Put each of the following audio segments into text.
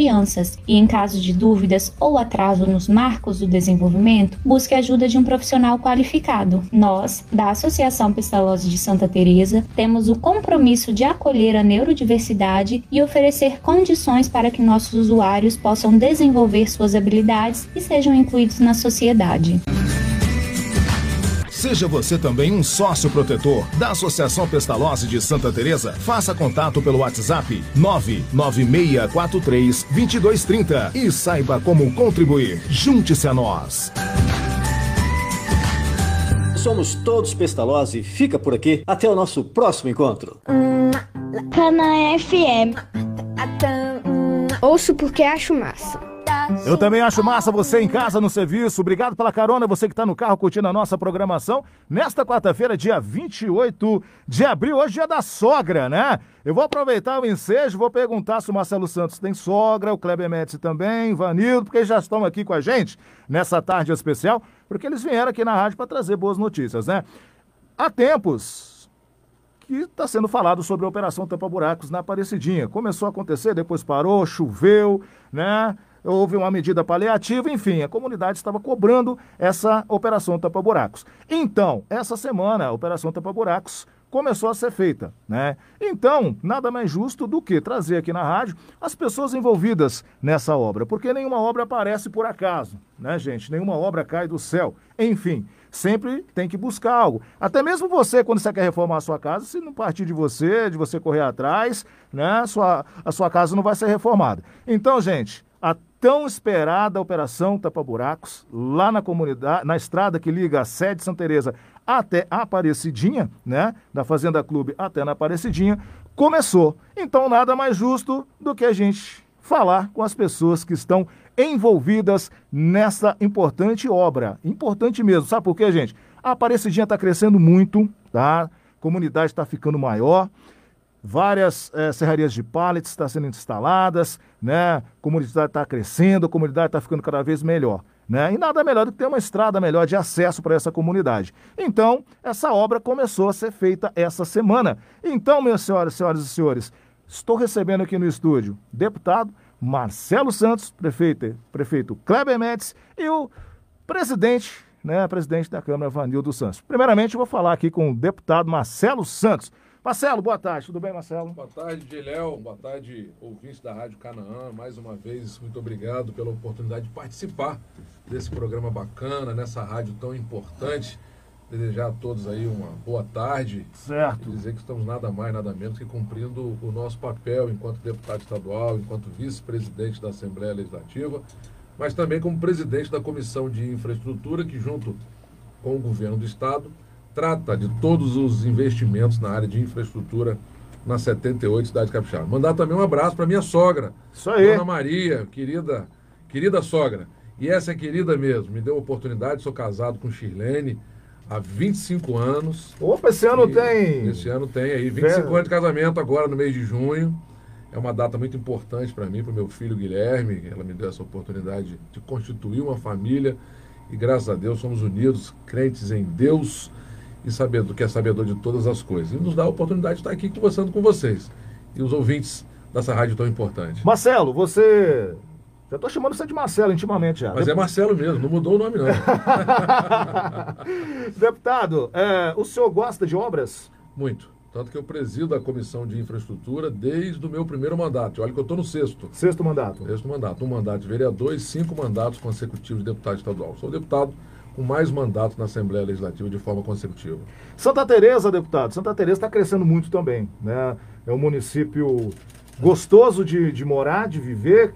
crianças e, em caso de dúvidas ou atraso nos marcos do desenvolvimento, busque a ajuda de um profissional qualificado. Nós, da Associação Pestalozzi de Santa Teresa, temos o compromisso de acolher a neurodiversidade e oferecer condições para que nossos usuários possam desenvolver suas habilidades e sejam incluídos na sociedade. Seja você também um sócio protetor da Associação Pestalozzi de Santa Teresa. Faça contato pelo WhatsApp 996432230 e saiba como contribuir. Junte-se a nós. Somos todos Pestalozzi. Fica por aqui. Até o nosso próximo encontro. Cana FM. Ouço porque acho massa. Eu também acho massa você em casa, no serviço. Obrigado pela carona, você que está no carro curtindo a nossa programação. Nesta quarta-feira, dia 28 de abril, hoje é dia da sogra, né? Eu vou aproveitar o ensejo, vou perguntar se o Marcelo Santos tem sogra, o Kleber Médici também, Vanildo, porque já estão aqui com a gente nessa tarde especial, porque eles vieram aqui na rádio para trazer boas notícias, né? Há tempos que está sendo falado sobre a Operação Tampa Buracos na Aparecidinha. Começou a acontecer, depois parou, choveu, né? Houve uma medida paliativa, enfim, a comunidade estava cobrando essa operação tapa-buracos. Então, essa semana, a operação tapa-buracos começou a ser feita, né? Então, nada mais justo do que trazer aqui na rádio as pessoas envolvidas nessa obra, porque nenhuma obra aparece por acaso, né, gente? Nenhuma obra cai do céu. Enfim, sempre tem que buscar algo. Até mesmo você, quando você quer reformar a sua casa, se não partir de você, de você correr atrás, né, sua, a sua casa não vai ser reformada. Então, gente, a tão esperada Operação Tapa Buracos, lá na comunidade, na estrada que liga a sede de Santa Teresa até a Aparecidinha, né, da Fazenda Clube até na Aparecidinha, começou. Então nada mais justo do que a gente falar com as pessoas que estão envolvidas nessa importante obra. Importante mesmo, sabe por quê, gente? A Aparecidinha está crescendo muito, tá? A comunidade está ficando maior várias é, serrarias de pallets estão sendo instaladas, né? A comunidade está crescendo, a comunidade está ficando cada vez melhor. Né? E nada melhor do que ter uma estrada melhor de acesso para essa comunidade. Então, essa obra começou a ser feita essa semana. Então, minhas senhoras, senhoras e senhores, estou recebendo aqui no estúdio deputado Marcelo Santos, prefeito, prefeito Kleber Mendes e o presidente, né, presidente da Câmara, Vanildo Santos. Primeiramente, vou falar aqui com o deputado Marcelo Santos. Marcelo, boa tarde. Tudo bem, Marcelo? Boa tarde, Geléo. Boa tarde, ouvintes da Rádio Canaã. Mais uma vez, muito obrigado pela oportunidade de participar desse programa bacana, nessa rádio tão importante. Desejar a todos aí uma boa tarde. Certo. E dizer que estamos nada mais, nada menos que cumprindo o nosso papel enquanto deputado estadual, enquanto vice-presidente da Assembleia Legislativa, mas também como presidente da Comissão de Infraestrutura, que junto com o governo do Estado trata de todos os investimentos na área de infraestrutura na 78, cidade Capixaba. Mandar também um abraço para minha sogra, Isso aí. Dona Maria, querida, querida sogra. E essa é querida mesmo, me deu a oportunidade, sou casado com Shirlene há 25 anos. Opa, esse ano tem. Esse ano tem aí, 25 anos de casamento agora no mês de junho. É uma data muito importante para mim, para o meu filho Guilherme. Ela me deu essa oportunidade de constituir uma família. E graças a Deus somos unidos, crentes em Deus e sabedor, que é sabedor de todas as coisas. E nos dá a oportunidade de estar aqui conversando com vocês e os ouvintes dessa rádio tão importante. Marcelo, você. Já estou chamando você de Marcelo intimamente já. Mas é Marcelo mesmo, não mudou o nome não. Deputado, é, o senhor gosta de obras? Muito. Tanto que eu presido a Comissão de Infraestrutura desde o meu primeiro mandato. Olha que eu estou no sexto. Sexto mandato. Sexto mandato. Um mandato de vereador e cinco mandatos consecutivos de deputado estadual. Sou deputado com mais mandatos na Assembleia Legislativa de forma consecutiva. Santa Teresa, deputado, Santa Teresa está crescendo muito também, né? É um município gostoso de, de morar, de viver.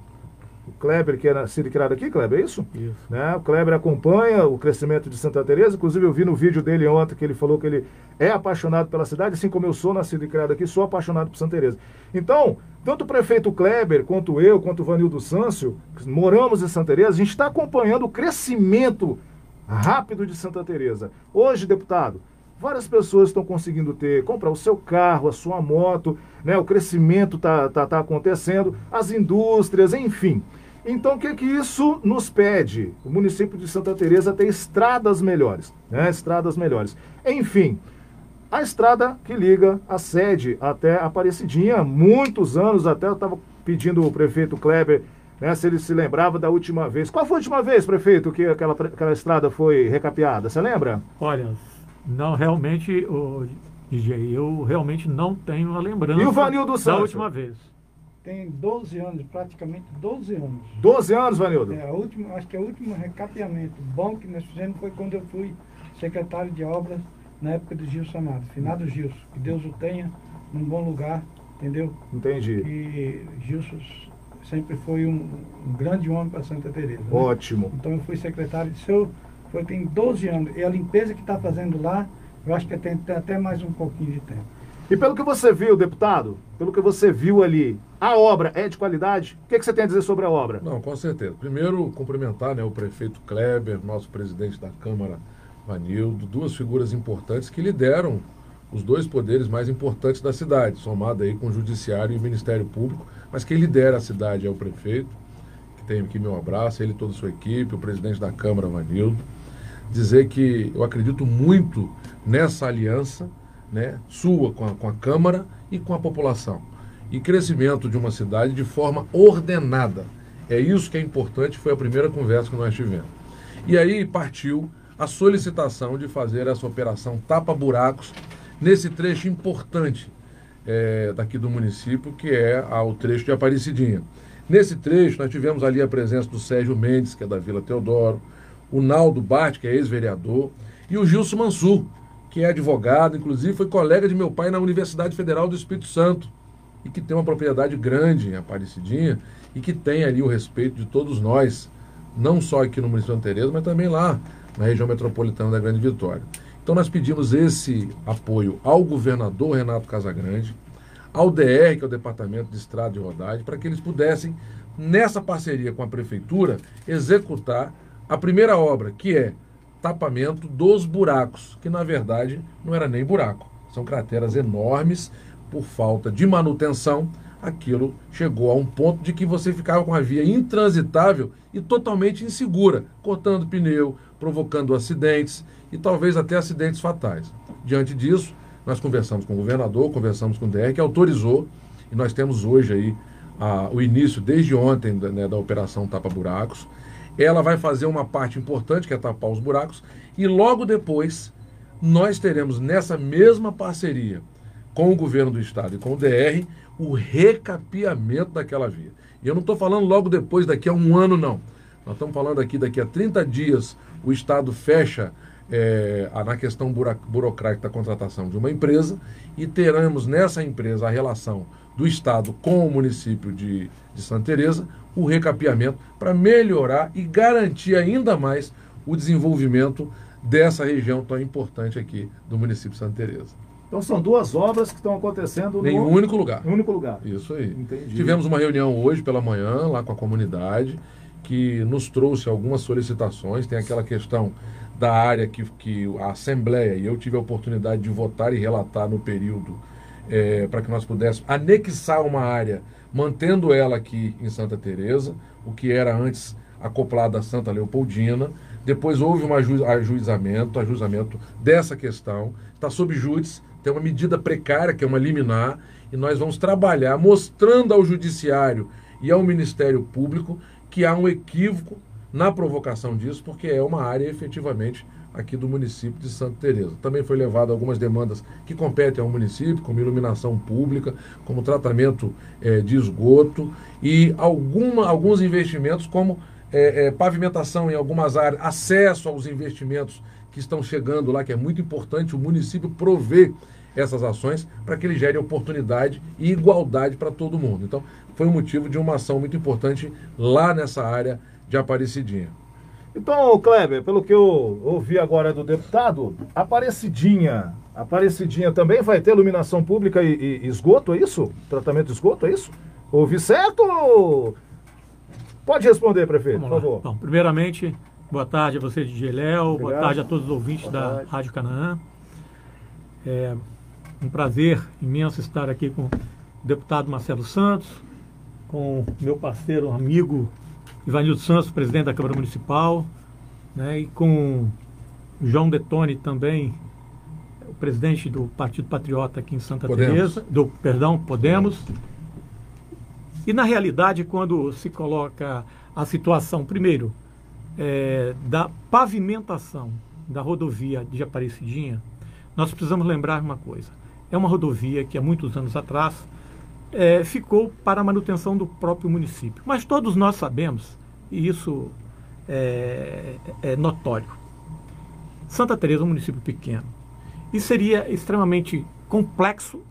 O Kleber, que é nascido e criado aqui, Kleber, é isso? Isso. Né? O Kleber acompanha o crescimento de Santa Teresa. Inclusive, eu vi no vídeo dele ontem que ele falou que ele é apaixonado pela cidade, assim como eu sou nascido e criado aqui, sou apaixonado por Santa Teresa. Então, tanto o prefeito Kleber, quanto eu, quanto o Vanildo Sâncio, moramos em Santa Teresa, a gente está acompanhando o crescimento rápido de Santa Teresa. Hoje, deputado, várias pessoas estão conseguindo ter, comprar o seu carro, a sua moto, né? O crescimento está tá, tá acontecendo, as indústrias, enfim. Então, o que que isso nos pede? O município de Santa Teresa tem estradas melhores, né? Estradas melhores. Enfim, a estrada que liga a sede até Aparecidinha, muitos anos até eu estava pedindo o prefeito Kleber né, se ele se lembrava da última vez. Qual foi a última vez, prefeito, que aquela, aquela estrada foi recapeada? Você lembra? Olha, não, realmente, o DJ, eu realmente não tenho a lembrança e o Vanildo da Santos? última vez. Tem 12 anos, praticamente 12 anos. 12 anos, Vanildo? É, a última, acho que é o último recapeamento bom que nós fizemos foi quando eu fui secretário de obras na época do Gilson Amado, finado Gilson. Que Deus o tenha num bom lugar, entendeu? Entendi. E Gilson sempre foi um, um grande homem para Santa Teresa. né? Ótimo. Então eu fui secretário de seu, foi tem 12 anos. E a limpeza que está fazendo lá, eu acho que tem, tem até mais um pouquinho de tempo. E pelo que você viu, deputado, pelo que você viu ali, a obra é de qualidade? O que, que você tem a dizer sobre a obra? Não, com certeza. Primeiro, cumprimentar né, o prefeito Kleber, nosso presidente da Câmara, Vanildo, duas figuras importantes que lideram os dois poderes mais importantes da cidade, somado aí com o Judiciário e o Ministério Público, mas quem lidera a cidade é o prefeito, que tem aqui meu abraço, ele e toda a sua equipe, o presidente da Câmara, Vanildo. Dizer que eu acredito muito nessa aliança né, sua com a, com a Câmara e com a população. E crescimento de uma cidade de forma ordenada. É isso que é importante, foi a primeira conversa que nós tivemos. E aí partiu a solicitação de fazer essa operação tapa-buracos nesse trecho importante é, daqui do município, que é a- o trecho de Aparecidinha. Nesse trecho, nós tivemos ali a presença do Sérgio Mendes, que é da Vila Teodoro, o Naldo Bart, que é ex-vereador, e o Gilson Mansur, que é advogado, inclusive foi colega de meu pai na Universidade Federal do Espírito Santo, e que tem uma propriedade grande em Aparecidinha, e que tem ali o respeito de todos nós, não só aqui no município de Santa mas também lá na região metropolitana da Grande Vitória. Então nós pedimos esse apoio ao governador Renato Casagrande, ao DR, que é o Departamento de Estrada e Rodagem, para que eles pudessem, nessa parceria com a prefeitura, executar a primeira obra, que é tapamento dos buracos, que na verdade não era nem buraco, são crateras enormes por falta de manutenção. Aquilo chegou a um ponto de que você ficava com a via intransitável e totalmente insegura, cortando pneu, provocando acidentes e talvez até acidentes fatais. Diante disso, nós conversamos com o governador, conversamos com o DR, que autorizou, e nós temos hoje aí a- o início, desde ontem, da, né, da operação Tapa Buracos. Ela vai fazer uma parte importante, que é tapar os buracos, e logo depois nós teremos nessa mesma parceria com o governo do estado e com o DR o recapeamento daquela via. E eu não estou falando logo depois, daqui a um ano, não. Nós estamos falando aqui, daqui a 30 dias, o estado fecha é, na questão burocrática da contratação de uma empresa e teremos nessa empresa a relação do estado com o município de, de Santa Teresa, o recapeamento para melhorar e garantir ainda mais o desenvolvimento dessa região tão importante aqui do município de Santa Teresa. Então são duas obras que estão acontecendo Em um no único lugar. em um único lugar. Isso aí. Entendi. Tivemos uma reunião hoje pela manhã lá com a comunidade que nos trouxe algumas solicitações. Tem aquela questão da área que, que a Assembleia, e eu tive a oportunidade de votar e relatar no período eh, para que nós pudéssemos anexar uma área, mantendo ela aqui em Santa Teresa, o que era antes acoplada a Santa Leopoldina. Depois houve um aju- ajuizamento, ajuizamento dessa questão. Está sob júdice, tem uma medida precária, que é uma liminar, e nós vamos trabalhar mostrando ao Judiciário e ao Ministério Público que há um equívoco na provocação disso, porque é uma área efetivamente aqui do município de Santa Teresa. Também foi levado algumas demandas que competem ao município, como iluminação pública, como tratamento eh, de esgoto e alguma, alguns investimentos como eh, eh, pavimentação em algumas áreas, acesso aos investimentos que estão chegando lá, que é muito importante o município prover essas ações para que ele gere oportunidade e igualdade para todo mundo. Então, foi um motivo de uma ação muito importante lá nessa área de Aparecidinha. Então, Kleber, pelo que eu ouvi agora do deputado, Aparecidinha, Aparecidinha também vai ter iluminação pública e, e esgoto, é isso? Tratamento de esgoto, é isso? Ouvi certo? Pode responder, prefeito, Vamos por lá. favor. Bom, primeiramente, boa tarde a você, DJ Léo, boa tarde a todos os ouvintes Boa da tarde. Rádio Canaã. É um prazer imenso estar aqui com o deputado Marcelo Santos, com meu parceiro, amigo Ivanildo Santos, presidente da Câmara Municipal, né, e com João Detone também, o presidente do Partido Patriota aqui em Santa Podemos. Teresa, do, perdão, Podemos. E na realidade, quando se coloca a situação, primeiro, é, da pavimentação da rodovia de Aparecidinha, nós precisamos lembrar uma coisa. É uma rodovia que há muitos anos atrás é, ficou para a manutenção do próprio município. Mas todos nós sabemos, e isso é, é notório, Santa Teresa é um município pequeno. E seria extremamente complexo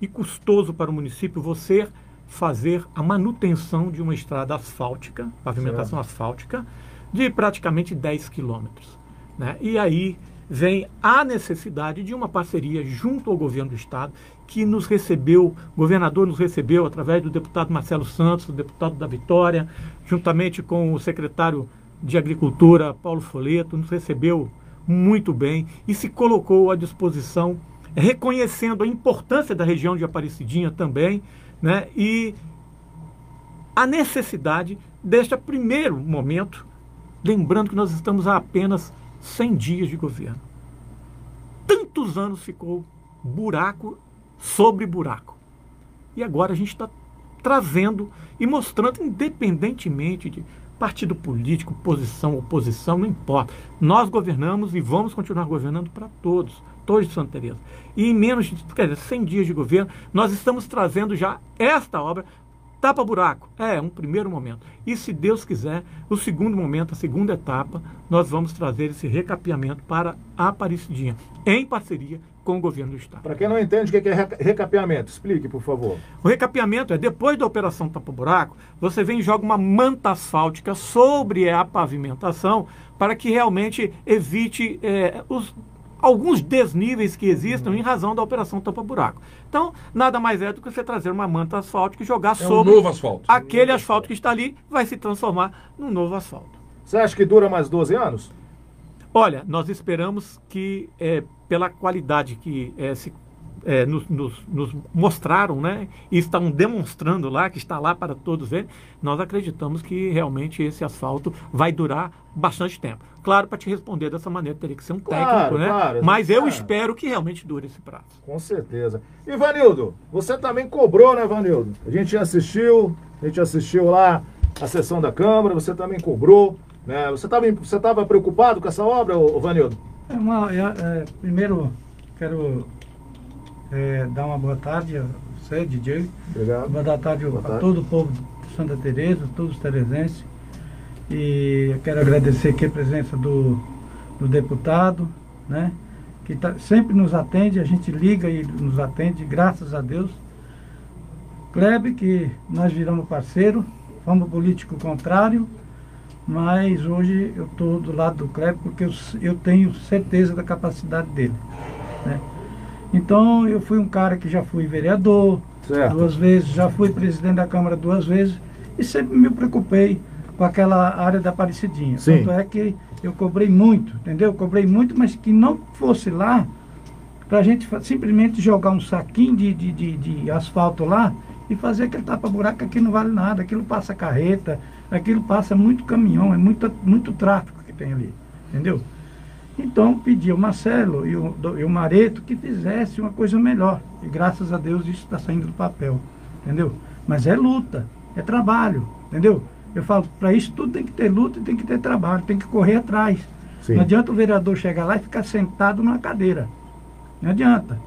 e custoso para o município você fazer a manutenção de uma estrada asfáltica, pavimentação certo. asfáltica, de praticamente 10 quilômetros. Né? E aí vem a necessidade de uma parceria junto ao governo do Estado, que nos recebeu, o governador nos recebeu através do deputado Marcelo Santos, o deputado da Vitória, juntamente com o secretário de Agricultura, Paulo Foleto, nos recebeu muito bem e se colocou à disposição, reconhecendo a importância da região de Aparecidinha também, né? E a necessidade deste primeiro momento, lembrando que nós estamos a apenas 100 dias de governo. Tantos anos ficou buraco sobre buraco. E agora a gente está trazendo e mostrando, independentemente de partido político, posição, oposição, não importa. Nós governamos e vamos continuar governando para todos, todos de Santa Teresa. E em menos de quer dizer, 100 dias de governo, nós estamos trazendo já esta obra tapa buraco. É um primeiro momento. E se Deus quiser, o segundo momento, a segunda etapa, nós vamos trazer esse recapeamento para a Aparecidinha, em parceria com o governo do Estado. Para quem não entende o que é recapeamento, explique, por favor. O recapeamento é depois da operação tapa-buraco, você vem e joga uma manta asfáltica sobre a pavimentação para que realmente evite é, os, alguns desníveis que existam uhum. em razão da operação tapa-buraco. Então, nada mais é do que você trazer uma manta asfáltica e jogar é sobre um novo asfalto. aquele asfalto que está ali, vai se transformar num novo asfalto. Você acha que dura mais 12 anos? Olha, nós esperamos que, é, pela qualidade que é, se, é, nos, nos, nos, mostraram, né, e estão demonstrando lá, que está lá para todos verem, nós acreditamos que realmente esse asfalto vai durar bastante tempo. Claro, para te responder dessa maneira, teria que ser um técnico, claro, né? Claro, Mas eu espero que realmente dure esse prazo. Com certeza. Ivanildo, você também cobrou, né, Ivanildo? A gente assistiu, a gente assistiu lá a sessão da Câmara, você também cobrou. Né? Você estava você tava preocupado com essa obra, Vanildo? É uma, é, é, primeiro, quero é, dar uma boa tarde a você, DJ. Obrigado. Boa tarde, boa tarde. a todo o povo de Santa Teresa, todos os teresenses. E eu quero agradecer aqui a presença do, do deputado, né? que tá, sempre nos atende, a gente liga e nos atende, graças a Deus. Klebe, que nós viramos parceiro, fomos político contrário, mas hoje eu estou do lado do Kleber porque eu, eu tenho certeza da capacidade dele. Né? Então eu fui um cara que já fui vereador certo. duas vezes, já fui presidente da Câmara duas vezes e sempre me preocupei com aquela área da Aparecidinha. Sim. Tanto é que eu cobrei muito, entendeu? Eu cobrei muito, mas que não fosse lá para a gente simplesmente jogar um saquinho de, de, de, de asfalto lá e fazer aquele tapa-buraco que não vale nada, aquilo passa carreta, aquilo passa muito caminhão, é muito, muito tráfego que tem ali, entendeu? Então pedi ao Marcelo e o, e o Mareto que fizesse uma coisa melhor. E graças a Deus isso está saindo do papel, entendeu? Mas é luta, é trabalho, entendeu? Eu falo, para isso tudo tem que ter luta e tem que ter trabalho, tem que correr atrás. Sim. Não adianta o vereador chegar lá e ficar sentado numa cadeira. Não adianta.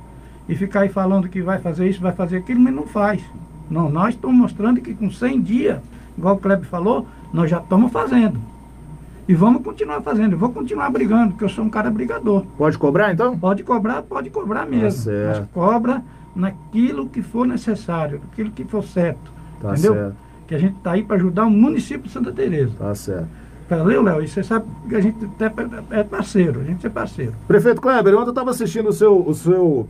E ficar aí falando que vai fazer isso, vai fazer aquilo, mas não faz. Não, nós estamos mostrando que com 100 dias igual o Kleber falou, nós já estamos fazendo. E vamos continuar fazendo. Eu vou continuar brigando, porque eu sou um cara brigador. Pode cobrar então? Pode cobrar, pode cobrar mesmo. Tá Mas cobra naquilo que for necessário, naquilo que for certo. Tá entendeu? certo. Que a gente está aí para ajudar o município de Santa Teresa. Tá certo. Valeu, Léo. E você sabe que a gente é parceiro, a gente é parceiro. Prefeito Kleber, ontem eu estava assistindo o seu, o seu,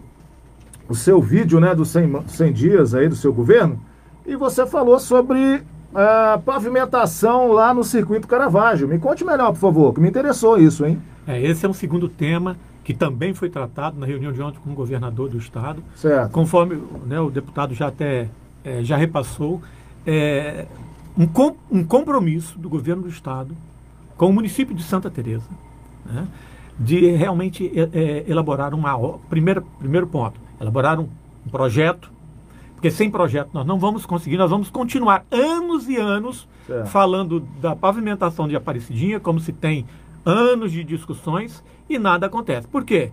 o seu vídeo né, dos 100, 100 dias aí do seu governo, e você falou sobre a pavimentação lá no circuito Caravaggio. Me conte melhor, por favor, que me interessou isso, hein? É, esse é um segundo tema que também foi tratado na reunião de ontem com o governador do estado. Certo. Conforme né, o deputado já até é, já repassou, é, um, com, um compromisso do governo do estado com o município de Santa Teresa, né, de realmente é, é elaborar uma primeiro primeiro ponto, elaborar um, um projeto Porque sem projeto nós não vamos conseguir, nós vamos continuar anos e anos certo. falando da pavimentação de Aparecidinha, como se tem anos de discussões e nada acontece. Por quê?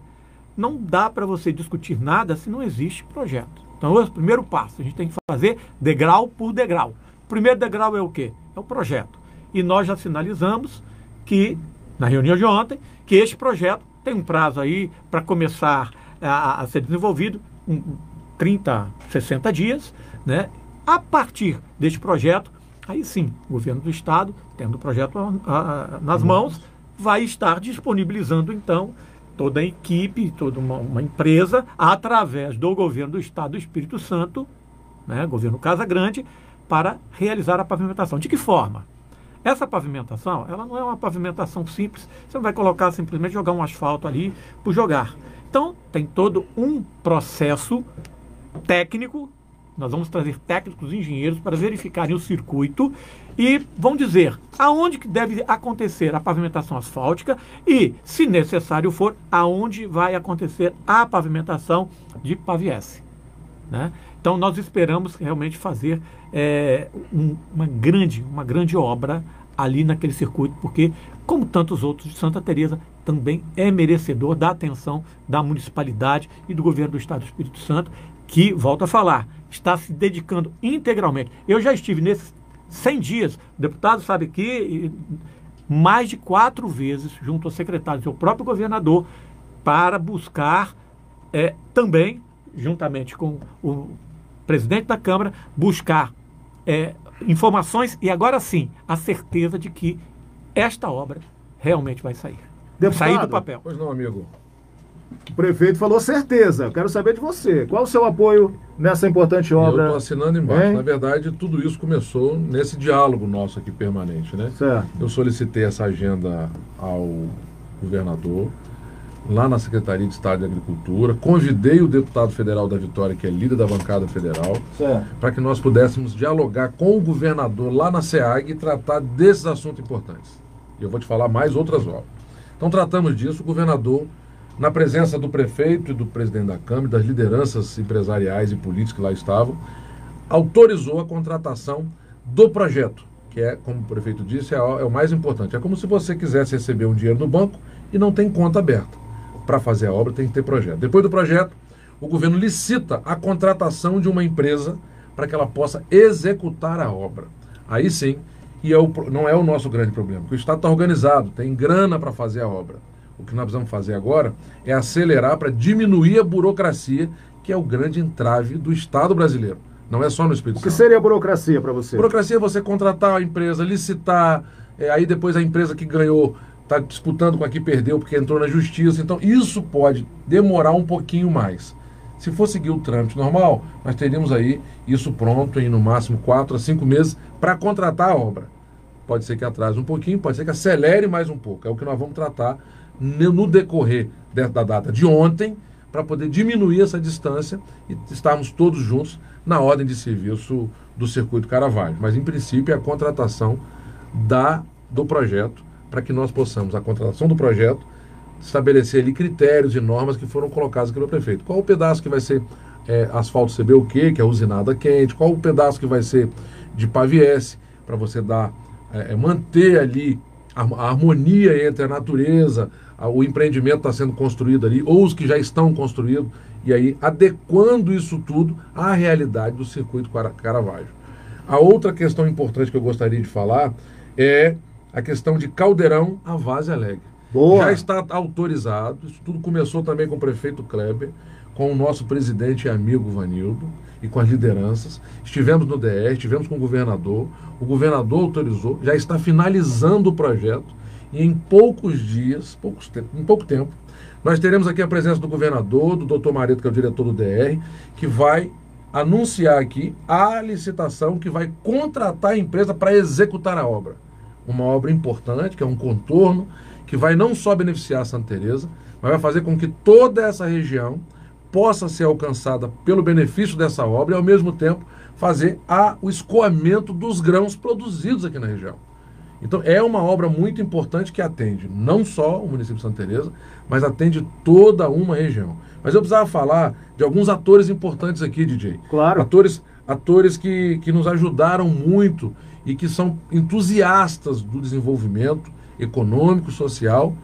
Não dá para você discutir nada se não existe projeto. Então, o primeiro passo, a gente tem que fazer degrau por degrau. O primeiro degrau é o quê? É o projeto. E nós já sinalizamos que, na reunião de ontem, que este projeto tem um prazo aí para começar a, a, ser desenvolvido, um, 30, 60 dias, né? A partir deste projeto, aí sim, o governo do Estado, tendo o projeto a, a, nas mãos, vai estar disponibilizando, então, toda a equipe, toda uma, uma, empresa, através do governo do Estado do Espírito Santo, né, governo Casa Grande, para realizar a pavimentação. De que forma? Essa pavimentação, ela não é uma pavimentação simples, você não vai colocar simplesmente jogar um asfalto ali por jogar. Então, tem todo um processo técnico nós vamos trazer técnicos engenheiros para verificarem o circuito e vão dizer aonde que deve acontecer a pavimentação asfáltica e, se necessário for, aonde vai acontecer a pavimentação de paviesse. Né? Então nós esperamos realmente fazer é, um, uma, grande, uma grande obra ali naquele circuito, porque, como tantos outros de Santa Teresa, também é merecedor da atenção da municipalidade e do governo do Estado do Espírito Santo, que, volto a falar, está se dedicando integralmente. Eu já estive nesses 100 dias, o deputado sabe que mais de quatro vezes, junto ao secretário e ao próprio governador, para buscar é, também, juntamente com o presidente da Câmara, buscar é, informações e agora sim a certeza de que esta obra realmente vai sair. Deputado, sair do papel. Pois não, amigo. O prefeito falou certeza. Quero saber de você. Qual o seu apoio nessa importante obra? Eu estou assinando embaixo. Hein? Na verdade, tudo isso começou nesse diálogo nosso aqui permanente, né? Certo. Eu solicitei essa agenda ao governador, lá na Secretaria de Estado de Agricultura, convidei o deputado federal da Vitória, que é líder da bancada federal, para que nós pudéssemos dialogar com o governador lá na SEAG e tratar desses assuntos importantes. E eu vou te falar mais outras obras. Então tratamos disso, o governador na presença do prefeito e do presidente da Câmara, das lideranças empresariais e políticas que lá estavam, autorizou a contratação do projeto, que é, como o prefeito disse, é, é o mais importante. É como se você quisesse receber um dinheiro no banco e não tem conta aberta. Para fazer a obra tem que ter projeto. Depois do projeto, o governo licita a contratação de uma empresa para que ela possa executar a obra. Aí sim, e é o, não é o nosso grande problema, porque o Estado está organizado, tem grana para fazer a obra. O que nós precisamos fazer agora é acelerar para diminuir a burocracia, que é o grande entrave do Estado brasileiro. Não é só no Espírito Santo. O que seria a burocracia para você? Burocracia é você contratar a empresa, licitar, é, aí depois a empresa que ganhou está disputando com a que perdeu porque entrou na justiça. Então, isso pode demorar um pouquinho mais. Se for seguir o trâmite normal, nós teríamos aí isso pronto em no máximo quatro a cinco meses para contratar a obra. Pode ser que atrase um pouquinho, pode ser que acelere mais um pouco. É o que nós vamos tratar no decorrer da data de ontem, para poder diminuir essa distância e estarmos todos juntos na ordem de serviço do Circuito Caravaggio. Mas, em princípio, é a contratação da, do projeto, para que nós possamos, a contratação do projeto, estabelecer ali critérios e normas que foram colocados pelo prefeito. Qual o pedaço que vai ser é, asfalto CBUQ, que é usinada quente, qual o pedaço que vai ser de paviesse, para você dar, é, é manter ali a, a harmonia entre a natureza, o empreendimento está sendo construído ali, ou os que já estão construídos, e aí adequando isso tudo à realidade do circuito Caravaggio. A outra questão importante que eu gostaria de falar é a questão de Caldeirão a Vase Alegre. Boa. Já está autorizado, isso tudo começou também com o prefeito Kleber, com o nosso presidente e amigo Vanildo e com as lideranças. Estivemos no DR, estivemos com o governador, o governador autorizou, já está finalizando o projeto e em poucos dias, poucos te em pouco tempo, nós teremos aqui a presença do governador, do doutor Mareto, que é o diretor do DR, que vai anunciar aqui a licitação que vai contratar a empresa para executar a obra. Uma obra importante, que é um contorno, que vai não só beneficiar Santa Teresa, mas vai fazer com que toda essa região possa ser alcançada pelo benefício dessa obra e, ao mesmo tempo, fazer a, o escoamento dos grãos produzidos aqui na região. Então é uma obra muito importante que atende não só o município de Santa Teresa, mas atende toda uma região. Mas eu precisava falar de alguns atores importantes aqui, DJ. Claro. Atores atores que, que nos ajudaram muito e que são entusiastas do desenvolvimento econômico, social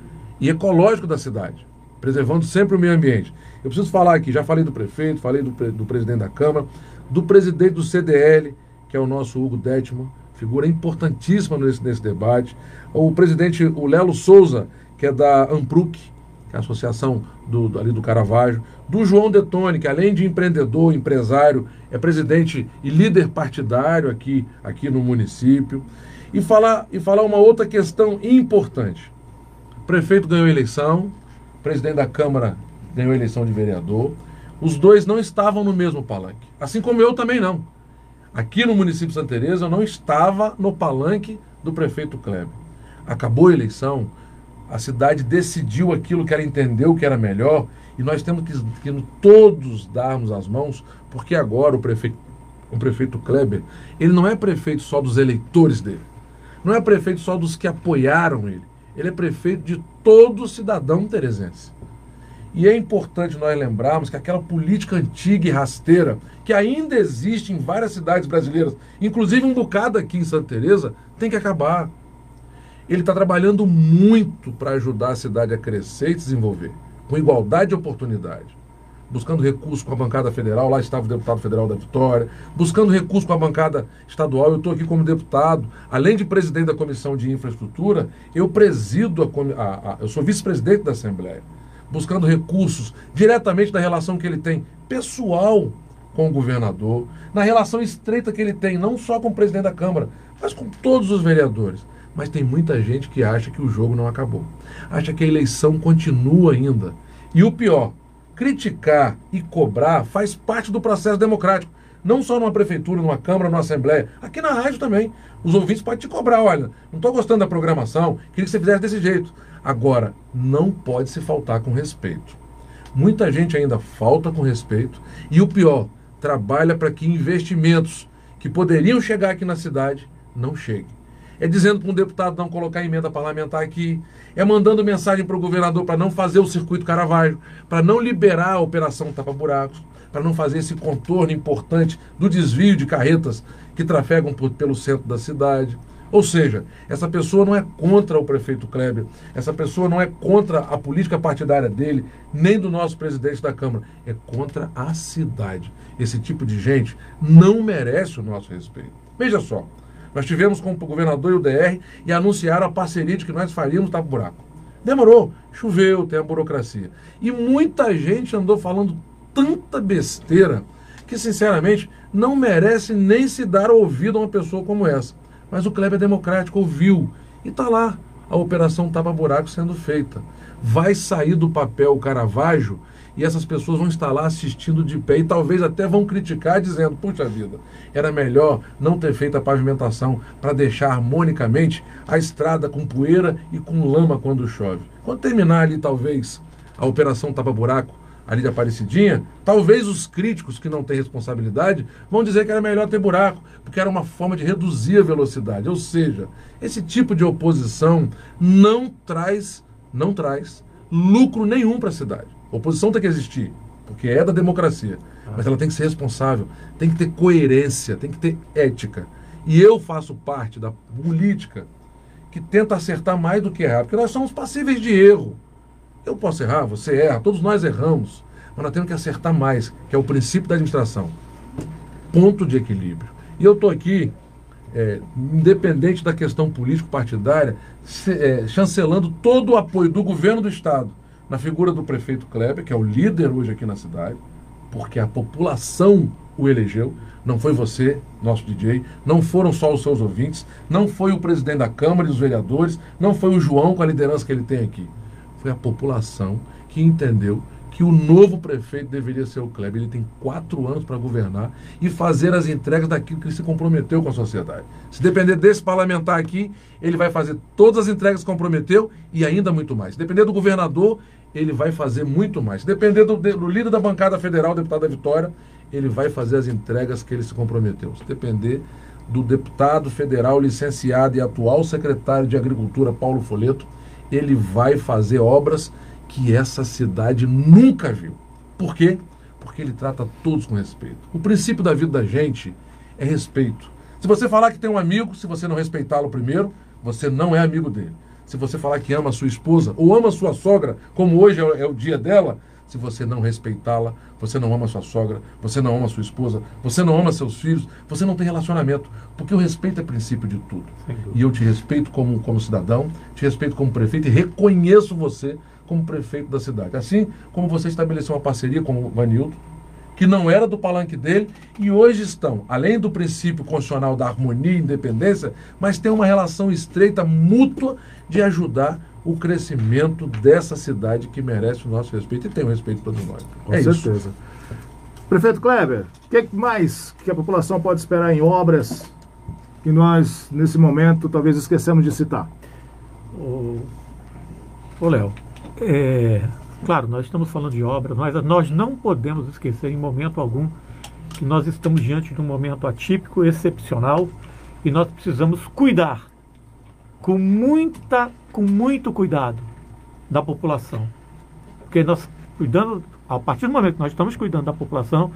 e ecológico da cidade, preservando sempre o meio ambiente. Eu preciso falar aqui, já falei do prefeito, falei do, do presidente da Câmara, do presidente do CDL, que é o nosso Hugo Detman, figura importantíssima nesse, nesse debate, o presidente, o Lelo Souza, que é da AMPRUC, que é a associação do, do, ali do Caravaggio, do João Detone, que além de empreendedor, empresário, é presidente e líder partidário aqui, aqui no município. E falar, e falar uma outra questão importante. O prefeito ganhou eleição, o presidente da Câmara ganhou eleição de vereador. Os dois não estavam no mesmo palanque. Assim como eu também não. Aqui no município de Santa Teresa eu não estava no palanque do prefeito Kleber. Acabou a eleição, a cidade decidiu aquilo que ela entendeu que era melhor e nós temos que, que todos darmos as mãos, porque agora o prefeito, o prefeito Kleber, ele não é prefeito só dos eleitores dele, não é prefeito só dos que apoiaram ele, ele é prefeito de todo cidadão teresense. E é importante nós lembrarmos que aquela política antiga e rasteira, que ainda existe em várias cidades brasileiras, inclusive um bocado aqui em Santa Teresa, tem que acabar. Ele está trabalhando muito para ajudar a cidade a crescer e desenvolver, com igualdade de oportunidade. Buscando recursos com a bancada federal, lá estava o deputado federal da Vitória, buscando recursos com a bancada estadual. Eu estou aqui como deputado, além de presidente da Comissão de Infraestrutura, eu presido a, a, a eu sou vice-presidente da Assembleia, buscando recursos diretamente da relação que ele tem pessoal com o governador, na relação estreita que ele tem, não só com o presidente da Câmara, mas com todos os vereadores. Mas tem muita gente que acha que o jogo não acabou. Acha que a eleição continua ainda. E o pior, criticar e cobrar faz parte do processo democrático. Não só numa prefeitura, numa câmara, numa assembleia. Aqui na rádio também. Os ouvintes podem te cobrar. Olha, não estou gostando da programação, queria que você fizesse desse jeito. Agora, não pode se faltar com respeito. Muita gente ainda falta com respeito. E o pior, trabalha para que investimentos que poderiam chegar aqui na cidade não cheguem é dizendo para um deputado não colocar emenda parlamentar aqui, é mandando mensagem para o governador para não fazer o circuito Caravaggio, para não liberar a operação tapa-buracos, para não fazer esse contorno importante do desvio de carretas que trafegam por, pelo centro da cidade. Ou seja, essa pessoa não é contra o prefeito Kleber, essa pessoa não é contra a política partidária dele, nem do nosso presidente da Câmara, é contra a cidade. Esse tipo de gente não merece o nosso respeito. Veja só, nós tivemos com o governador e o DR e anunciaram a parceria de que nós faríamos tapa buraco. Demorou, choveu, tem a burocracia. E muita gente andou falando tanta besteira que, sinceramente, não merece nem se dar ouvido a uma pessoa como essa. Mas o Kleber Democrático ouviu e está lá a operação Tapa Buraco sendo feita. Vai sair do papel o Caravaggio e essas pessoas vão estar lá assistindo de pé e talvez até vão criticar, dizendo: puxa vida, era melhor não ter feito a pavimentação para deixar harmonicamente a estrada com poeira e com lama quando chove. Quando terminar ali, talvez, a operação tapa-buraco ali de Aparecidinha, talvez os críticos que não têm responsabilidade vão dizer que era melhor ter buraco, porque era uma forma de reduzir a velocidade. Ou seja, esse tipo de oposição não traz, não traz lucro nenhum para a cidade. Oposição tem que existir, porque é da democracia. Mas ela tem que ser responsável, tem que ter coerência, tem que ter ética. E eu faço parte da política que tenta acertar mais do que errar, porque nós somos passíveis de erro. Eu posso errar, você erra, todos nós erramos, mas nós temos que acertar mais, que é o princípio da administração. Ponto de equilíbrio. E eu estou aqui, é, independente da questão político-partidária, é, chancelando todo o apoio do governo do Estado na figura do prefeito Kleber, que é o líder hoje aqui na cidade, porque a população o elegeu, não foi você, nosso DJ, não foram só os seus ouvintes, não foi o presidente da Câmara e os vereadores, não foi o João com a liderança que ele tem aqui. Foi a população que entendeu que o novo prefeito deveria ser o Kleber. Ele tem quatro anos para governar e fazer as entregas daquilo que se comprometeu com a sociedade. Se depender desse parlamentar aqui, ele vai fazer todas as entregas que comprometeu e ainda muito mais. Se depender do governador, ele vai fazer muito mais. Se depender do, do líder da bancada federal, deputado da Vitória, ele vai fazer as entregas que ele se comprometeu. Se depender do deputado federal licenciado e atual secretário de Agricultura, Paulo Foleto, ele vai fazer obras que essa cidade nunca viu. Por quê? porque ele trata todos com respeito. O princípio da vida da gente é respeito. Se você falar que tem um amigo, se você não respeitá-lo primeiro, você não é amigo dele. Se você falar que ama a sua esposa ou ama a sua sogra, como hoje é o dia dela, se você não respeitá-la, você não ama a sua sogra, você não ama a sua esposa, você não ama seus filhos, você não tem relacionamento. Porque o respeito é princípio de tudo. E eu te respeito como, como cidadão, te respeito como prefeito e reconheço você como prefeito da cidade. Assim como você estabeleceu uma parceria com o Vanildo, que não era do palanque dele, e hoje estão, além do princípio constitucional da harmonia e independência, mas tem uma relação estreita, mútua, de ajudar o crescimento dessa cidade que merece o nosso respeito e tem o respeito de todos nós. Com é certeza. Isso. Prefeito Kleber, o que mais que a população pode esperar em obras que nós, nesse momento, talvez esquecemos de citar? Ô, ô Léo, é, Claro, nós estamos falando de obras, mas nós não podemos esquecer em momento algum que nós estamos diante de um momento atípico, excepcional, e nós precisamos cuidar com muita, com muito cuidado da população. Porque nós cuidando, a partir do momento que nós estamos cuidando da população,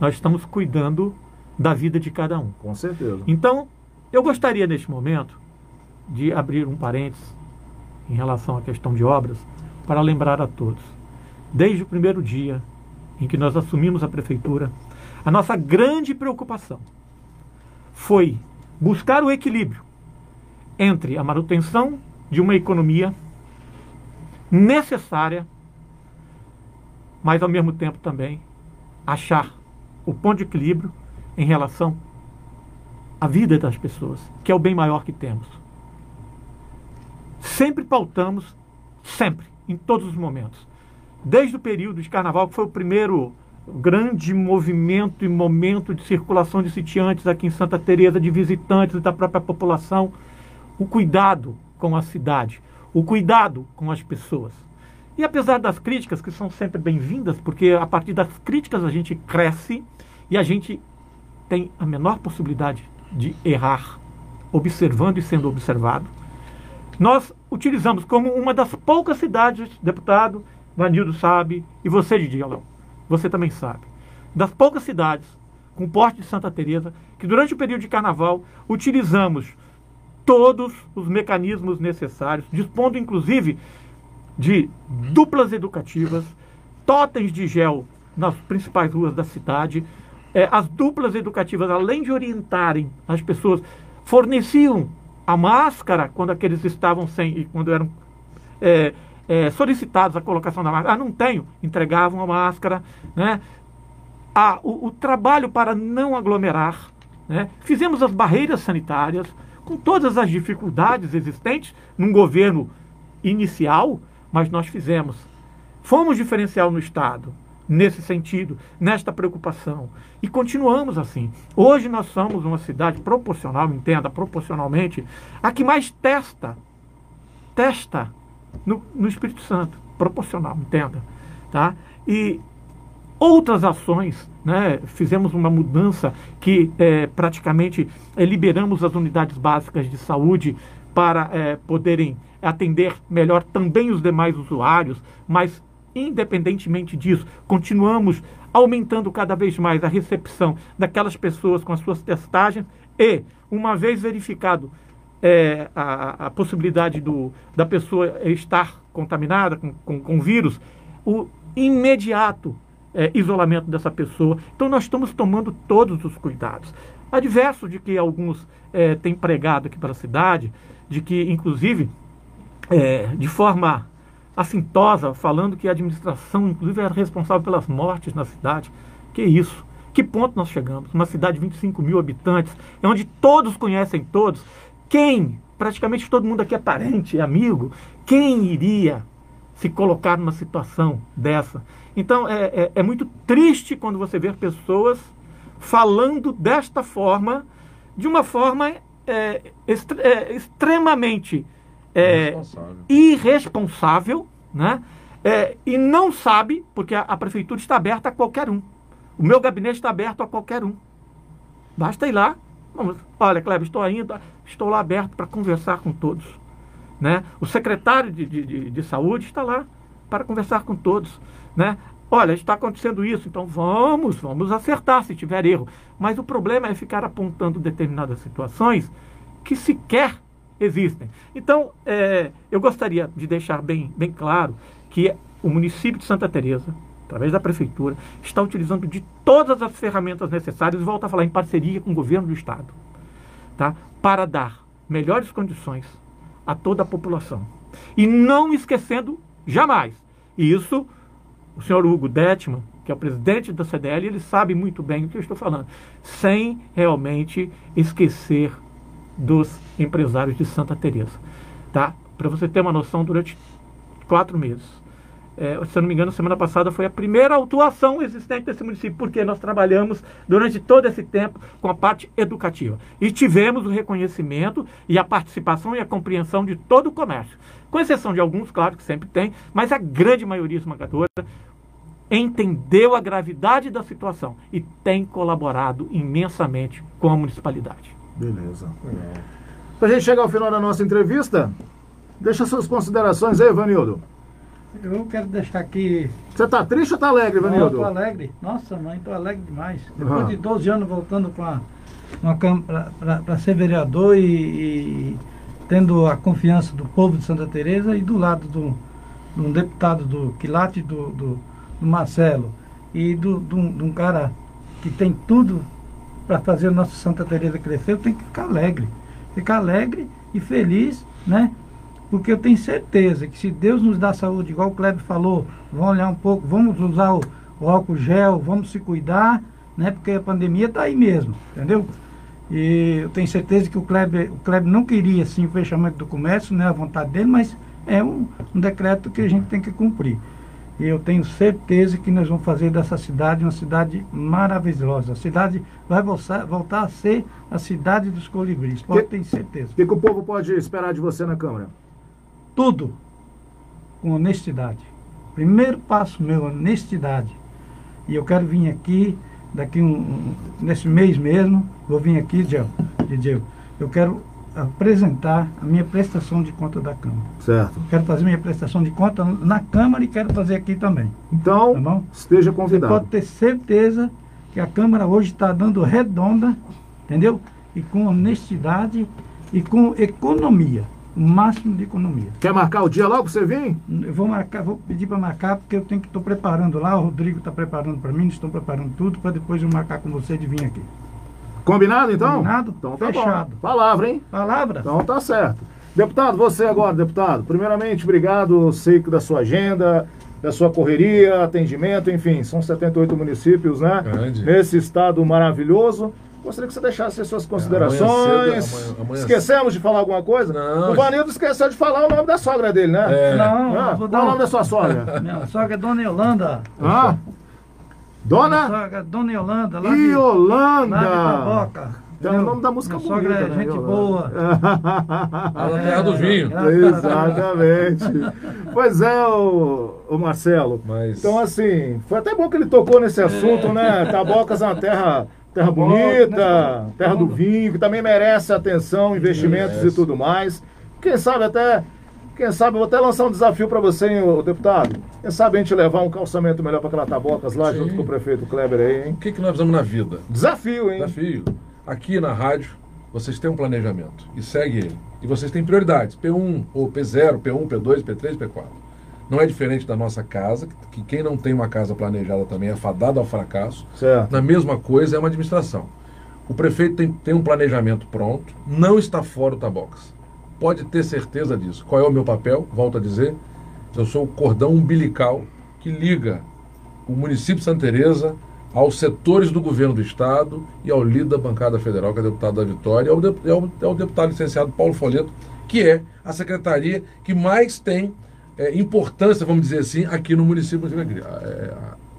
nós estamos cuidando da vida de cada um. Com certeza. Então, eu gostaria neste momento de abrir um parênteses em relação à questão de obras, para lembrar a todos. Desde o primeiro dia em que nós assumimos a prefeitura, a nossa grande preocupação foi buscar o equilíbrio entre a manutenção de uma economia necessária, mas ao mesmo tempo também achar o ponto de equilíbrio em relação à vida das pessoas, que é o bem maior que temos. Sempre pautamos, sempre, em todos os momentos. Desde o período de carnaval, que foi o primeiro grande movimento e momento de circulação de sitiantes aqui em Santa Teresa, de visitantes da própria população, o cuidado com a cidade, o cuidado com as pessoas. E apesar das críticas, que são sempre bem-vindas, porque a partir das críticas a gente cresce e a gente tem a menor possibilidade de errar, observando e sendo observado, nós utilizamos como uma das poucas cidades, deputado, Vanildo sabe, e você, Didi Alão, você também sabe, das poucas cidades com porte de Santa Teresa que durante o período de carnaval utilizamos todos os mecanismos necessários, dispondo inclusive de duplas educativas, totens de gel nas principais ruas da cidade. É, as duplas educativas, além de orientarem as pessoas, forneciam a máscara quando aqueles estavam sem e quando eram é, é, solicitados a colocação da máscara. Ah, não tenho, entregavam a máscara, né? Ah, o, o trabalho para não aglomerar, né? Fizemos as barreiras sanitárias com todas as dificuldades existentes num governo inicial, mas nós fizemos. Fomos diferencial no Estado nesse sentido, nesta preocupação. E continuamos assim. Hoje nós somos uma cidade proporcional, entenda, proporcionalmente, a que mais testa, testa no, no Espírito Santo. Proporcional, entenda. Tá? E outras ações, né? fizemos uma mudança que é, praticamente é, liberamos as unidades básicas de saúde para é, poderem atender melhor também os demais usuários, mas Independentemente disso, continuamos aumentando cada vez mais a recepção daquelas pessoas com as suas testagens e, uma vez verificado é, a, a, possibilidade do, da pessoa estar contaminada com, com, com vírus, o imediato é, isolamento dessa pessoa. Então, nós estamos tomando todos os cuidados. Adverso de que alguns é, têm pregado aqui para a cidade, de que, inclusive, é, de forma assintosa, falando que a administração, inclusive, era responsável pelas mortes na cidade. Que isso? Que ponto nós chegamos? Uma cidade de 25 mil habitantes, é onde todos conhecem todos. Quem? Praticamente todo mundo aqui é parente, é amigo. Quem iria se colocar numa situação dessa? Então, é, é, é muito triste quando você vê pessoas falando desta forma, de uma forma é, é, extremamente é, irresponsável, né? É, e não sabe, porque a, a, prefeitura está aberta a qualquer um. O meu gabinete está aberto a qualquer um. Basta ir lá. Vamos, olha, Kleber, estou ainda, estou lá aberto para conversar com todos. Né? O secretário de, de, de, de, saúde está lá para conversar com todos. Né? olha, está acontecendo isso, então vamos, vamos acertar se tiver erro. Mas o problema é ficar apontando determinadas situações que sequer existem. Então, é, eu gostaria de deixar bem, bem claro que o município de Santa Teresa, através da prefeitura, está utilizando de todas as ferramentas necessárias, volto a falar, em parceria com o governo do estado, tá? para dar melhores condições a toda a população. E não esquecendo jamais, isso o senhor Hugo Detman, que é o presidente da CDL, ele sabe muito bem o que eu estou falando, sem realmente esquecer dos empresários de Santa Teresa, tá? Para você ter uma noção, durante quatro meses, é, se eu não me engano, semana passada foi a primeira autuação existente desse município, porque nós trabalhamos durante todo esse tempo com a parte educativa. E tivemos o reconhecimento e a participação e a compreensão de todo o comércio. Com exceção de alguns, claro que sempre tem, mas a grande maioria esmagadora entendeu a gravidade da situação e tem colaborado imensamente com a municipalidade. Beleza. Para a gente chegar ao final da nossa entrevista, deixa suas considerações aí, Vanildo. Eu quero deixar aqui. Você tá triste ou tá alegre, Vanildo? Eu tô alegre. Nossa, mãe, tô alegre demais. Depois uhum. de 12 anos voltando para para ser vereador e, e, tendo a confiança do povo de Santa Teresa e do lado do, do um deputado do Quilate, do, do, do Marcelo e do, do, de um cara que tem tudo para fazer o nosso Santa Teresa crescer, eu tenho que ficar alegre. Ficar alegre e feliz, né? porque eu tenho certeza que se Deus nos dá saúde, igual o Kleber falou, vamos olhar um pouco, vamos usar o, o álcool gel, vamos se cuidar, né? Porque a pandemia está aí mesmo, entendeu? E eu tenho certeza que o Kleber, o Kleber não queria sim o fechamento do comércio, né? A vontade dele, mas é um, um decreto que a gente tem que cumprir. E eu tenho certeza que nós vamos fazer dessa cidade uma cidade maravilhosa. A cidade vai voltar, a ser a cidade dos colibris. Pode ter certeza. O que, que o povo pode esperar de você na Câmara? tudo com honestidade. Primeiro passo meu, honestidade. E eu quero vir aqui, daqui um, um nesse mês mesmo, vou vir aqui, Diego, eu quero apresentar a minha prestação de conta da Câmara. Certo. Quero fazer minha prestação de conta na Câmara e quero fazer aqui também. Então, tá esteja convidado. Você pode ter certeza que a Câmara hoje está dando redonda, entendeu? E com honestidade e com economia o máximo de economia. Quer marcar o dia logo para você vir? Eu vou marcar, vou pedir para marcar, porque eu tenho que estou preparando lá, o Rodrigo está preparando para mim, estão preparando tudo para depois eu marcar com você de vir aqui. Combinado então? Combinado? Então tá Fechado. Bom. Palavra, hein? Palavra. Então tá certo. Deputado, você agora, deputado. Primeiramente, obrigado, sei da sua agenda, da sua correria, atendimento, enfim, são 78 municípios, né? Grande. Nesse estado maravilhoso. Gostaria que você deixasse as suas considerações. Amanhã cedo, amanhã, amanhã Esquecemos de falar alguma coisa? Não. O Vanildo esqueceu de falar o nome da sogra dele, né? É. Não, ah, qual é o nome da sua sogra? Minha sogra é Dona Yolanda. Ah? Dona? Sogra é Dona Yolanda. Lá Yolanda! De, lá de então, o nome da música Minha bonita, sogra é né, gente boa. Ela é terra do vinho. Exatamente. pois é, o, o Marcelo. Mas... Então, assim, foi até bom que ele tocou nesse assunto, é. né? Tabocas é uma terra Terra bonita, terra do vinho, que também merece atenção, investimentos merece. e tudo mais. Quem sabe até, quem sabe, vou até lançar um desafio para você, hein, o deputado. Quem sabe a gente levar um calçamento melhor para aquela Tabocas lá, Sim. junto com o prefeito Kleber aí, hein? O que, que nós fazemos na vida? Desafio, hein? Desafio. Aqui na rádio, vocês têm um planejamento e segue ele. E vocês têm prioridades, P1 ou P0, P1, P2, P3, P4. Não é diferente da nossa casa, que quem não tem uma casa planejada também é fadado ao fracasso. Certo. Na mesma coisa é uma administração. O prefeito tem, tem um planejamento pronto, não está fora do Tabocas. Pode ter certeza disso. Qual é o meu papel? Volto a dizer, eu sou o cordão umbilical que liga o município de Santa Teresa aos setores do governo do Estado e ao líder da bancada federal, que é deputado da Vitória, e ao, é ao deputado licenciado Paulo Folheto, que é a secretaria que mais tem é, importância, vamos dizer assim, aqui no município é,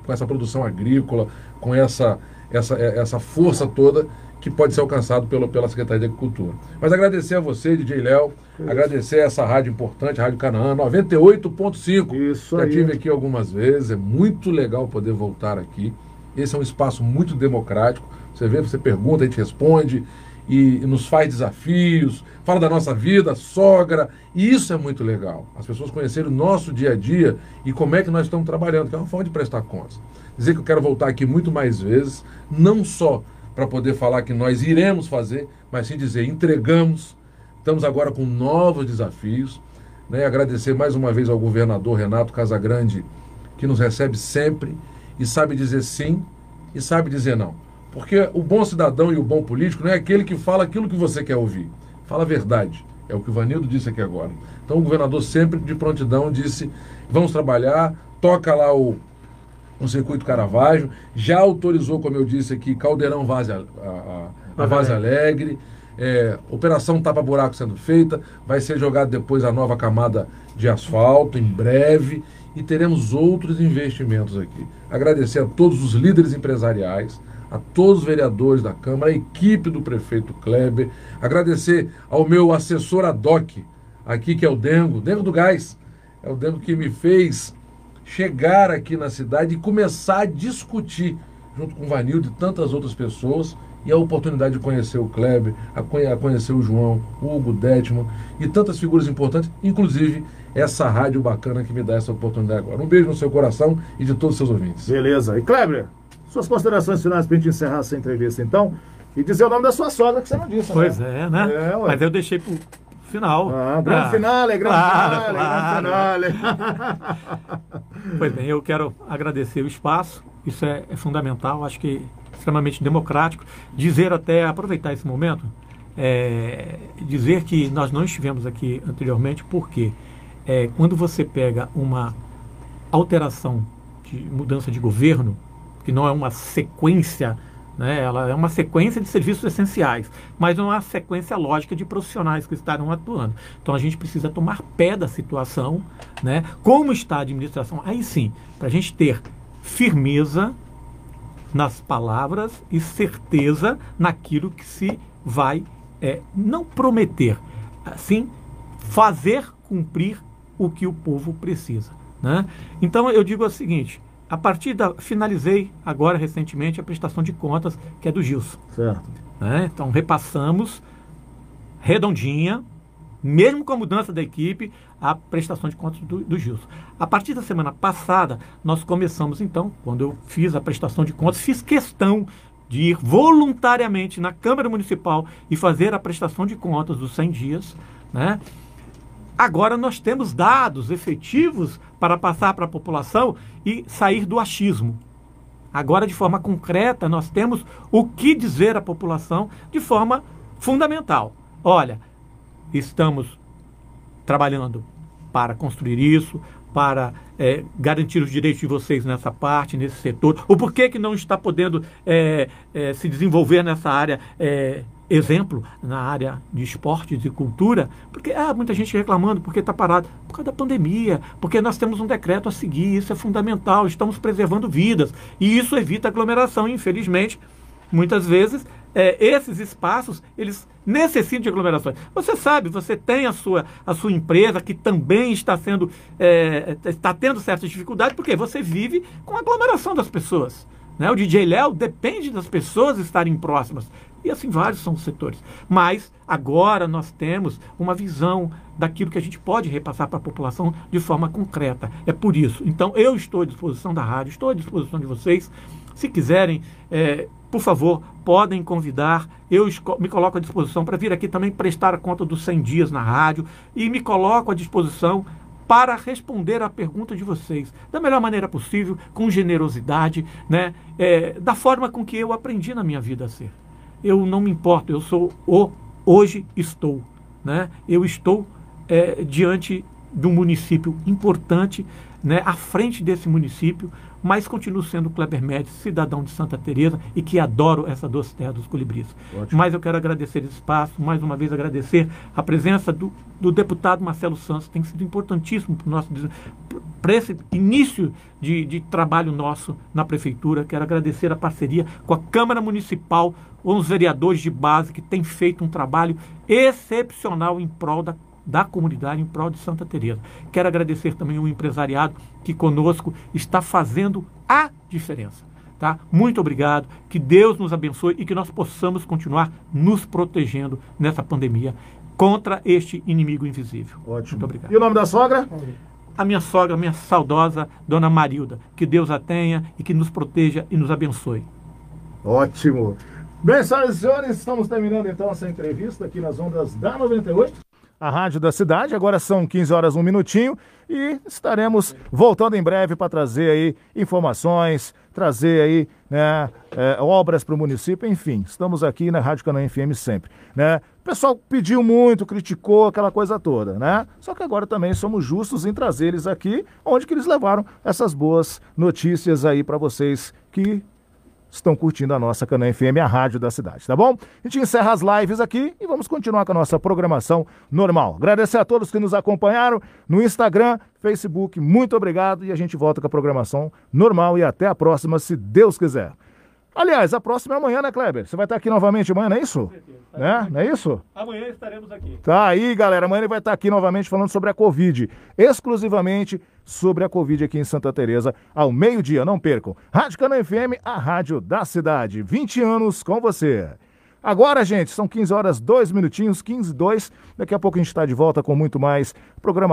com essa produção agrícola, com essa, essa, é, essa força toda que pode ser alcançado pelo, pela Secretaria de Agricultura. Mas agradecer a você, DJ Léo, agradecer a essa rádio importante, a Rádio Canaã, 98.5. Isso Já aí. tive aqui algumas vezes, é muito legal poder voltar aqui. Esse é um espaço muito democrático. Você vê, você pergunta, a gente responde. e, e nos faz desafios, fala da nossa vida, sogra, e isso é muito legal. As pessoas conhecerem o nosso dia a dia e como é que nós estamos trabalhando, que é uma forma de prestar contas. Dizer que eu quero voltar aqui muito mais vezes, não só para poder falar que nós iremos fazer, mas sim dizer entregamos, estamos agora com novos desafios. Né? Agradecer mais uma vez ao governador Renato Casagrande, que nos recebe sempre e sabe dizer sim e sabe dizer não. Porque o bom cidadão e o bom político não é aquele que fala aquilo que você quer ouvir. Fala a verdade. É o que o Vanildo disse aqui agora. Então o governador sempre de prontidão disse: vamos trabalhar, toca lá o, o circuito Caravaggio, já autorizou, como eu disse aqui, Caldeirão Vaze, a, a, a Vaze Alegre. É, operação Tapa Buraco sendo feita, vai ser jogada depois a nova camada de asfalto em breve. E teremos outros investimentos aqui. Agradecer a todos os líderes empresariais, a todos os vereadores da Câmara, a equipe do prefeito Kleber, agradecer ao meu assessor ad hoc, aqui que é o Dengo, Dengo do Gás, é o Dengo que me fez chegar aqui na cidade e começar a discutir, junto com o Vanildo e tantas outras pessoas, e a oportunidade de conhecer o Kleber, a conhecer o João, o Hugo Detman e tantas figuras importantes, inclusive essa rádio bacana que me dá essa oportunidade agora. Um beijo no seu coração e de todos os seus ouvintes. Beleza. E Kleber, suas considerações finais para a gente encerrar essa entrevista, então. E dizer o nome da sua sogra, que você não disse, Pois né? é, né? É, Mas eu deixei pro final. Ah, grande ah, finale, grande claro, finale, claro. grande finale. pois bem, eu quero agradecer o espaço. Isso é, é fundamental, acho que extremamente democrático. Dizer até, aproveitar esse momento, é, dizer que nós não estivemos aqui anteriormente, porque é, quando você pega uma alteração de mudança de governo, que não é uma sequência, né, ela é uma sequência de serviços essenciais, mas não uma sequência lógica de profissionais que estarão atuando. Então a gente precisa tomar pé da situação, né, como está a administração, aí sim, para a gente ter firmeza nas palavras e certeza naquilo que se vai é, não prometer, assim fazer cumprir o que o povo precisa. Né? Então eu digo o seguinte: a partir da. Finalizei agora recentemente a prestação de contas, que é do Gilson. Certo. Né? Então, repassamos, redondinha, mesmo com a mudança da equipe, a prestação de contas do, do Gilson. A partir da semana passada, nós começamos, então, quando eu fiz a prestação de contas, fiz questão de ir voluntariamente na Câmara Municipal e fazer a prestação de contas dos 100 dias, né? Agora nós temos dados efetivos para passar para a população e sair do achismo. Agora, de forma concreta, nós temos o que dizer à população de forma fundamental. Olha, estamos trabalhando para construir isso, para é, garantir os direitos de vocês nessa parte, nesse setor. O porquê que não está podendo é, é, se desenvolver nessa área exemplo na área de esportes e cultura, porque há ah, muita gente reclamando porque está parado por causa da pandemia, porque nós temos um decreto a seguir, isso é fundamental, estamos preservando vidas e isso evita aglomeração. Infelizmente, muitas vezes é, esses espaços eles necessitam de aglomerações. Você sabe, você tem a sua, a sua empresa que também está sendo é, está tendo certas dificuldades porque você vive com a aglomeração das pessoas. Né? O DJ Léo depende das pessoas estarem próximas. E assim vários são os setores. Mas agora nós temos uma visão daquilo que a gente pode repassar para a população de forma concreta. É por isso. Então eu estou à disposição da rádio, estou à disposição de vocês. Se quiserem, é, por favor, podem convidar. Eu me coloco à disposição para vir aqui também prestar conta dos 100 dias na rádio e me coloco à disposição para responder à pergunta de vocês da melhor maneira possível, com generosidade, né? É, da forma com que eu aprendi na minha vida a ser eu não me importo, eu sou o hoje estou. Né? Eu estou é, diante de um município importante, né, à frente desse município, mas continuo sendo Kleber Médici, cidadão de Santa Teresa e que adoro essa doce terra dos colibris. Ótimo. Mas eu quero agradecer esse espaço, mais uma vez agradecer a presença do, do deputado Marcelo Santos, tem sido importantíssimo para o nosso para esse início de, de trabalho nosso na prefeitura. Quero agradecer a parceria com a Câmara Municipal, os vereadores de base que têm feito um trabalho excepcional em prol da da comunidade em prol de Santa Teresa. Quero agradecer também o empresariado que conosco está fazendo a diferença. Tá? Muito obrigado, que Deus nos abençoe e que nós possamos continuar nos protegendo nessa pandemia contra este inimigo invisível. Ótimo. Muito obrigado. E o nome da sogra? A minha sogra, minha saudosa Dona Marilda. Que Deus a tenha e que nos proteja e nos abençoe. Ótimo. Bem, senhoras e senhores, estamos terminando então essa entrevista aqui nas ondas da 98 a Rádio da Cidade. Agora são 15 horas, um minutinho, e estaremos voltando em breve para trazer aí informações, trazer aí né, é, obras para o município, enfim, estamos aqui na Rádio Canaã FM sempre. Né? O pessoal pediu muito, criticou aquela coisa toda, né? Só que agora também somos justos em trazer eles aqui, onde que eles levaram essas boas notícias aí para vocês que estão curtindo a nossa Canaã FM, a rádio da cidade, tá bom? A gente encerra as lives aqui e vamos continuar com a nossa programação normal. Agradecer a todos que nos acompanharam no Instagram, Facebook, muito obrigado e a gente volta com a programação normal e até a próxima, se Deus quiser. Aliás, a próxima é amanhã, né, Kleber? Você vai estar aqui novamente amanhã, não é isso? Né? Não é isso? Amanhã estaremos aqui. Tá aí, galera. Amanhã ele vai estar aqui novamente falando sobre a Covid. Exclusivamente sobre a Covid aqui em Santa Teresa ao meio-dia. Não percam. Rádio Cana FM, a rádio da cidade. 20 anos com você. Agora, gente, são 15 horas, 2 minutinhos, 15 e 2. Daqui a pouco a gente está de volta com muito mais programação.